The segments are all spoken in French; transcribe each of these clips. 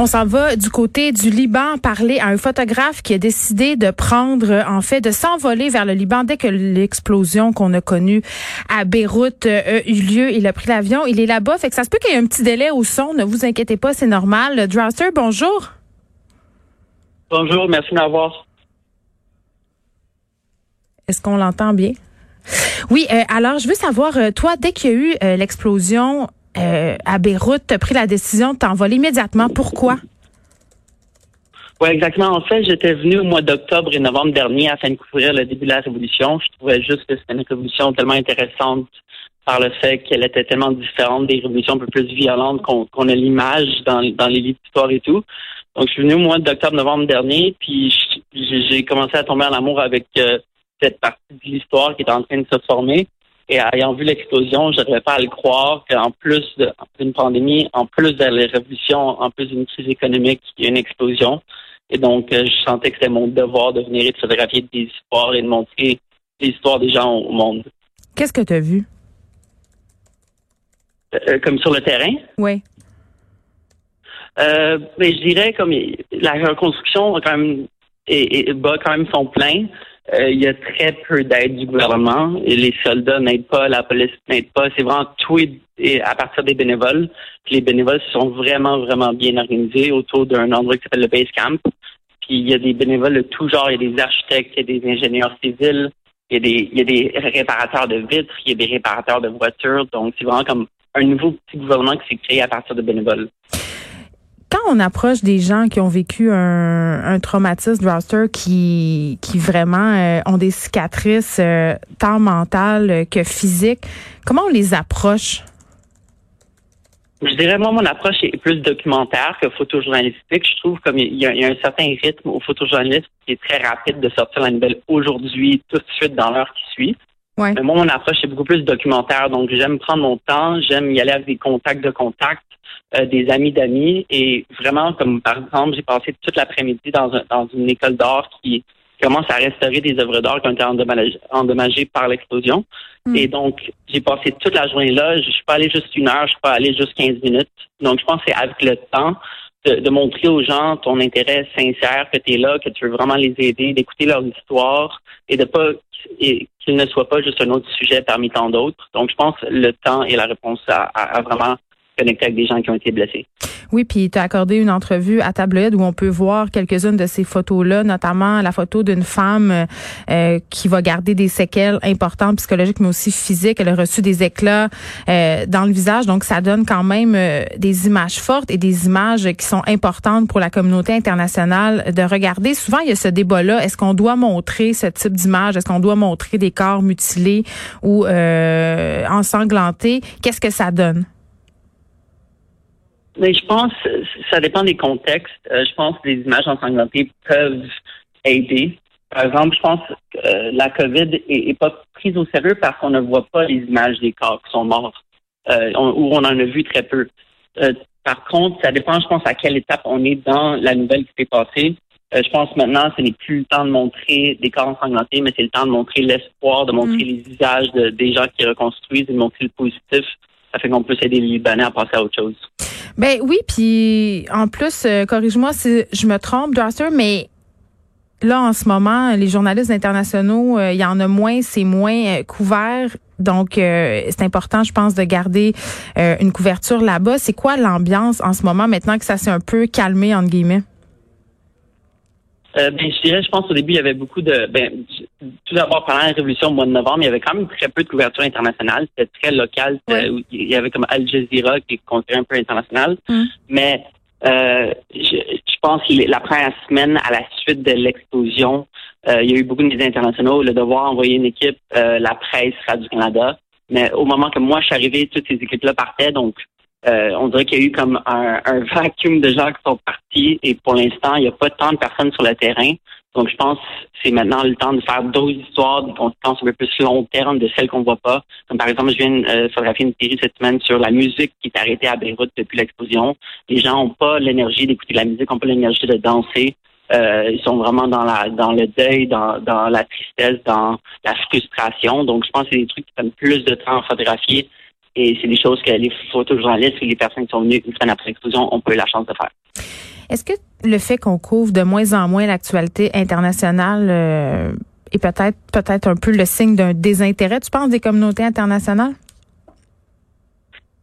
On s'en va du côté du Liban parler à un photographe qui a décidé de prendre, en fait, de s'envoler vers le Liban dès que l'explosion qu'on a connue à Beyrouth euh, a eu lieu. Il a pris l'avion, il est là-bas, fait que ça se peut qu'il y ait un petit délai au son. Ne vous inquiétez pas, c'est normal. Drowster, bonjour. Bonjour, merci de m'avoir. Est-ce qu'on l'entend bien? Oui, euh, alors je veux savoir, euh, toi, dès qu'il y a eu l'explosion, euh, à Beyrouth, tu as pris la décision de t'envoler immédiatement. Pourquoi? Oui, exactement. En fait, j'étais venu au mois d'octobre et novembre dernier afin de couvrir le début de la révolution. Je trouvais juste que c'était une révolution tellement intéressante par le fait qu'elle était tellement différente des révolutions un peu plus violentes qu'on a l'image dans, dans les livres d'histoire et tout. Donc, je suis venu au mois d'octobre-novembre dernier, puis j'ai commencé à tomber en amour avec euh, cette partie de l'histoire qui est en train de se former. Et ayant vu l'explosion, je n'arrivais pas à le croire qu'en plus d'une pandémie, en plus de la révolution, en plus d'une crise économique, il y a une explosion. Et donc, euh, je sentais que c'était mon devoir de venir et de photographier des histoires et de montrer les histoires des gens au monde. Qu'est-ce que tu as vu? Euh, comme sur le terrain? Oui. Euh, mais je dirais comme la reconstruction quand même et, bat quand même son plein. Euh, il y a très peu d'aide du gouvernement et les soldats n'aident pas, la police n'aide pas. C'est vraiment tout à partir des bénévoles. les bénévoles sont vraiment, vraiment bien organisés autour d'un endroit qui s'appelle le Base Camp. Puis il y a des bénévoles de tout genre. Il y a des architectes, il y a des ingénieurs civils, il y a des, il y a des réparateurs de vitres, il y a des réparateurs de voitures. Donc c'est vraiment comme un nouveau petit gouvernement qui s'est créé à partir de bénévoles quand on approche des gens qui ont vécu un, un traumatisme roster qui, qui vraiment euh, ont des cicatrices euh, tant mentales que physiques, comment on les approche? Je dirais, moi, mon approche est plus documentaire que photojournalistique. Je trouve comme il y, a, un certain rythme au photojournalisme qui est très rapide de sortir la nouvelle aujourd'hui, tout de suite dans l'heure qui suit. Ouais. Mais moi, mon approche est beaucoup plus documentaire. Donc, j'aime prendre mon temps, j'aime y aller avec des contacts de contacts. Euh, des amis d'amis. Et vraiment, comme par exemple, j'ai passé toute l'après-midi dans, dans une école d'art qui commence à restaurer des œuvres d'art qui ont été endommagées, par l'explosion. Hmm. Et donc, j'ai passé toute la journée là. Je suis pas allé juste une heure, je suis pas allé juste 15 minutes. Donc, je pense que c'est avec le temps de, de, montrer aux gens ton intérêt sincère, que tu es là, que tu veux vraiment les aider, d'écouter leur histoire et de pas qu'ils ne soient pas juste un autre sujet parmi tant d'autres. Donc, je pense que le temps est la réponse à vraiment connecter avec des gens qui ont été blessés. Oui, puis tu as accordé une entrevue à Tabloïd où on peut voir quelques-unes de ces photos-là, notamment la photo d'une femme euh, qui va garder des séquelles importantes psychologiques, mais aussi physiques. Elle a reçu des éclats euh, dans le visage, donc ça donne quand même euh, des images fortes et des images qui sont importantes pour la communauté internationale de regarder. Souvent, il y a ce débat-là. Est-ce qu'on doit montrer ce type d'image? Est-ce qu'on doit montrer des corps mutilés ou ensanglantés? Qu'est-ce que ça donne? Mais je pense, ça dépend des contextes. Euh, je pense que les images ensanglantées peuvent aider. Par exemple, je pense que euh, la COVID est, pas prise au sérieux parce qu'on ne voit pas les images des corps qui sont morts, euh, ou on en a vu très peu. par contre, ça dépend, je pense, à quelle étape on est dans la nouvelle qui s'est passée. je pense maintenant, ce n'est plus le temps de montrer des corps ensanglantés, mais c'est le temps de montrer l'espoir, de montrer mm. les visages de, des gens qui reconstruisent, et de montrer le positif. Ça fait qu'on peut aider les Libanais à passer à autre chose. Ben oui, puis en plus, euh, corrige-moi si je me trompe, Darcy, mais là en ce moment, les journalistes internationaux, euh, il y en a moins, c'est moins euh, couvert. Donc, c'est important, je pense, de garder une couverture là-bas. C'est quoi l'ambiance en ce moment, maintenant que ça s'est un peu calmé, entre guillemets? Ben, je dirais, je pense au début, il y avait beaucoup de. Ben, tout d'abord, pendant la révolution au mois de novembre, il y avait quand même très peu de couverture internationale. C'était très local. Il y avait comme Al Jazeera qui est considéré un peu international. Mm. Mais euh, je, pense que la première semaine, à la suite de l'explosion, euh, il y a eu beaucoup de médias internationaux. Le devoir envoyer une équipe, euh, la presse Radio-Canada. Mais au moment que moi je suis arrivé, toutes ces équipes-là partaient. Donc, euh, on dirait qu'il y a eu comme un, un, vacuum de gens qui sont partis et pour l'instant, il n'y a pas tant de personnes sur le terrain. Donc, je pense que c'est maintenant le temps de faire d'autres histoires, des conséquences un peu plus long terme de celles qu'on voit pas. Comme par exemple, je viens de photographier une série cette semaine sur la musique qui est arrêtée à Beyrouth depuis l'explosion. Les gens n'ont pas l'énergie d'écouter la musique, n'ont pas l'énergie de danser. Euh, ils sont vraiment dans la dans le deuil, dans, dans la tristesse, dans la frustration. Donc, je pense que c'est des trucs qui prennent plus de temps à photographier et c'est des choses que les photojournalistes et les personnes qui sont venues une semaine après l'explosion ont pas eu la chance de faire. Est-ce que le fait qu'on couvre de moins en moins l'actualité internationale euh, est peut-être peut-être un peu le signe d'un désintérêt, tu penses, des communautés internationales?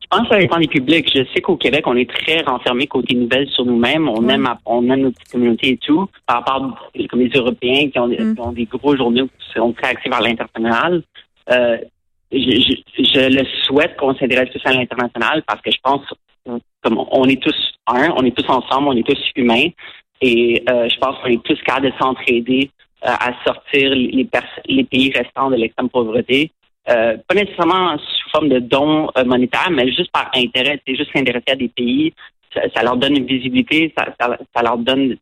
Je pense que ça dépend des publics. Je sais qu'au Québec, on est très renfermé côté nouvelles sur nous-mêmes. On aime on aime nos petites communautés et tout. Par rapport comme les Européens qui ont, mm. qui ont des gros journaux qui sont très axés vers l'international. Euh, je, je, le souhaite qu'on s'intéresse plus à l'international parce que je pense comme on est tous un, on est tous ensemble, on est tous humains et euh, je pense qu'on est tous capables de s'entraider euh, à sortir les, les pays restants de l'extrême pauvreté. Euh, pas nécessairement sous forme de dons euh, monétaires, mais juste par intérêt. C'est juste s'intéresser à des pays, ça, ça, leur donne une visibilité, ça, ça, ça leur donne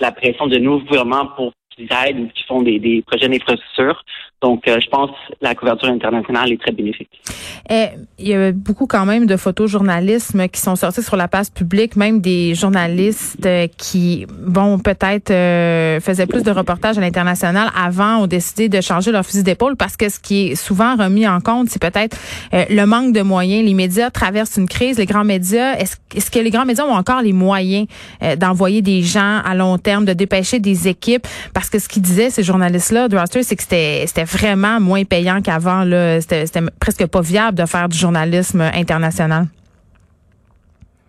la pression de nos gouvernements pour qu'ils aident ou qui font des, des projets d'infrastructure. Donc, euh, je pense que la couverture internationale est très bénéfique. Eh, il y a beaucoup quand même de photojournalisme qui sont sortis sur la place publique, même des journalistes euh, qui, bon, peut-être euh, faisaient plus de reportages à l'international avant ont décidé de changer leur fusil d'épaule parce que ce qui est souvent remis en compte, c'est peut-être le manque de moyens. Les médias traversent une crise. Les grands médias, est-ce est que les grands médias ont encore les moyens d'envoyer des gens à long terme, de dépêcher des équipes? Parce que ce qu'ils disaient, ces journalistes-là, c'est que c'était vraiment moins payant qu'avant. C'était presque pas viable de faire du journalisme international.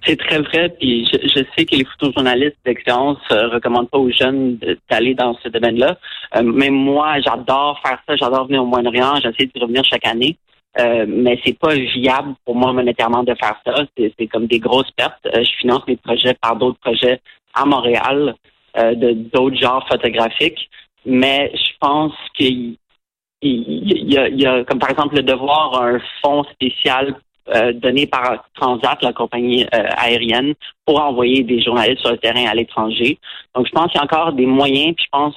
C'est très vrai, puis je, sais que les photojournalistes d'expérience ne euh, recommandent pas aux jeunes d'aller dans ce domaine-là. Euh, même moi, j'adore faire ça, j'adore venir au Moyen-Orient, j'essaie de revenir chaque année. Euh, mais c'est pas viable pour moi monétairement de faire ça. C'est comme des grosses pertes. je finance mes projets par d'autres projets à Montréal, de d'autres genres photographiques. Mais je pense qu'il il y, a, comme par exemple le devoir un fonds spécial euh, donné par Transat, la compagnie euh, aérienne, pour envoyer des journalistes sur le terrain à l'étranger. Donc, je pense qu'il y a encore des moyens. Puis je pense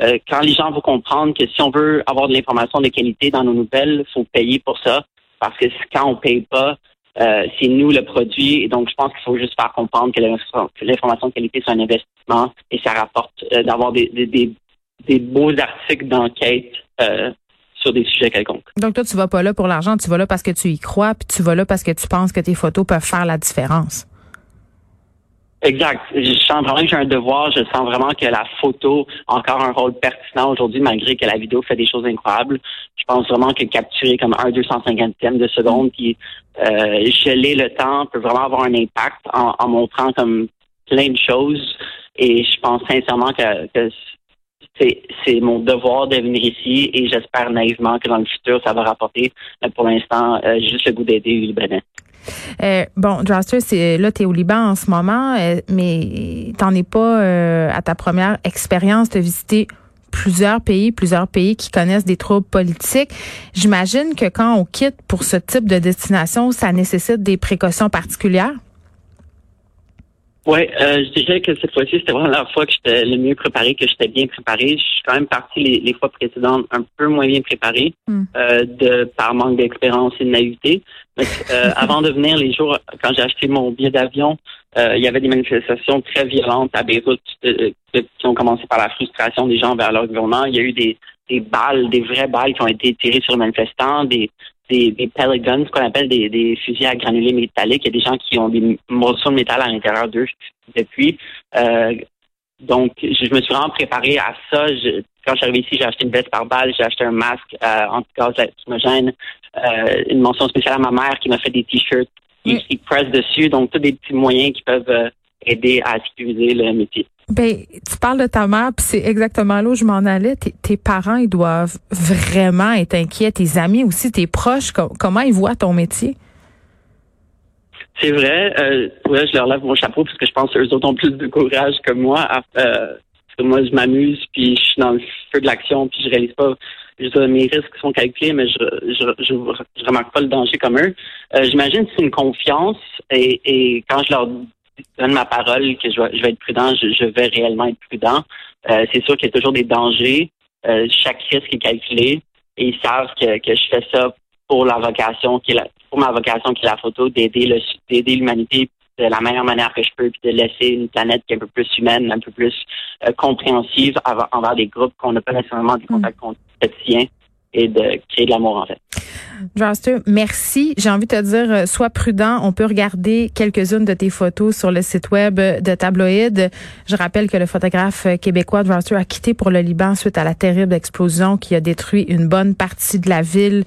euh, quand les gens vont comprendre que si on veut avoir de l'information de qualité dans nos nouvelles, il faut payer pour ça. Parce que quand on paye pas, c'est nous le produit. Et donc, je pense qu'il faut juste faire comprendre que l'information de qualité, c'est un investissement et ça rapporte d'avoir des, des, des, beaux articles d'enquête sur des sujets quelconques. Donc toi, tu vas pas là pour l'argent, tu vas là parce que tu y crois, puis tu vas là parce que tu penses que tes photos peuvent faire la différence. Exact. Je sens vraiment que j'ai un devoir. Je sens vraiment que la photo a encore un rôle pertinent aujourd'hui, malgré que la vidéo fait des choses incroyables. Je pense vraiment que capturer comme un 250e de seconde, puis euh, geler le temps peut vraiment avoir un impact en, en montrant comme plein de choses. Et je pense sincèrement que, que c'est mon devoir de venir ici et j'espère naïvement que dans le futur, ça va rapporter. Mais pour l'instant, euh, juste le goût d'aider les Libanais. Euh, bon, Draster, c'est là, tu es au Liban en ce moment, euh, mais t'en es pas euh, à ta première expérience de visiter plusieurs pays, plusieurs pays qui connaissent des troubles politiques. J'imagine que quand on quitte pour ce type de destination, ça nécessite des précautions particulières. Oui, euh, je dirais que cette fois-ci, c'était vraiment la fois que j'étais le mieux préparé, que j'étais bien préparé. Je suis quand même parti les, fois précédentes un peu moins bien préparé, hmm. euh, de par manque d'expérience et de naïveté. Mais, euh, avant de venir, les jours, quand j'ai acheté mon billet d'avion, euh, il y avait des manifestations très violentes à Beyrouth qui ont commencé par la frustration des gens vers leur gouvernement. Il y a eu des, des balles, des vraies balles qui ont été tirées sur les manifestants, des, des, des pellet guns, ce qu'on appelle des, des, fusils à granulés métalliques. Il y a des gens qui ont des morceaux de métal à l'intérieur d'eux depuis. Euh, donc, je, me suis vraiment préparé à ça. Je, quand je suis arrivé ici, j'ai acheté une veste par balle, j'ai acheté un masque euh, anti-gaz lacrymogène, euh, une mention spéciale à ma mère qui m'a fait des t-shirts qui, qui pressent dessus. Donc, tous des petits moyens qui peuvent euh, aider à sécuriser le métier. Ben, tu parles de ta mère, puis c'est exactement là où je m'en allais. Tes, parents, ils doivent vraiment être inquiets. Tes amis aussi, tes proches, comment ils voient ton métier? C'est vrai. Euh, je leur lève mon chapeau parce que je pense qu'eux autres ont plus de courage que moi. Euh, parce que moi, je m'amuse, puis je suis dans le feu de l'action, puis je réalise pas. Je mes risques sont calculés, mais je je, je, remarque pas le danger comme eux. Euh, J'imagine que c'est une confiance et, et quand je leur donne ma parole que je vais, être prudent, je, vais réellement être prudent. Euh, c'est sûr qu'il y a toujours des dangers. Euh, chaque risque est calculé et ils savent que, que je fais ça pour la vocation qui est la, pour ma vocation qui est la photo, d'aider le d'aider l'humanité de la meilleure manière que je peux, puis de laisser une planète qui est un peu plus humaine, un peu plus euh, compréhensive envers des groupes qu'on n'a pas nécessairement des contacts quotidiens et de créer de l'amour en fait. Draster, merci. J'ai envie de te dire, euh, sois prudent. On peut regarder quelques-unes de tes photos sur le site web de Tabloïd. Je rappelle que le photographe québécois Draster a quitté pour le Liban suite à la terrible explosion qui a détruit une bonne partie de la ville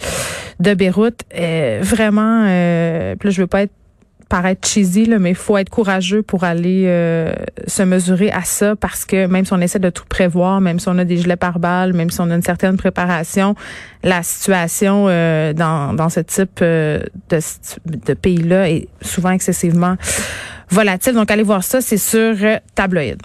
de Beyrouth. Euh, vraiment, euh, je veux pas être paraître cheesy, là, mais il faut être courageux pour aller euh, se mesurer à ça parce que même si on essaie de tout prévoir, même si on a des gilets pare-balles, même si on a une certaine préparation, la situation euh, dans, dans ce type euh, de, de pays-là est souvent excessivement volatile. Donc, allez voir ça, c'est sur Tabloïd.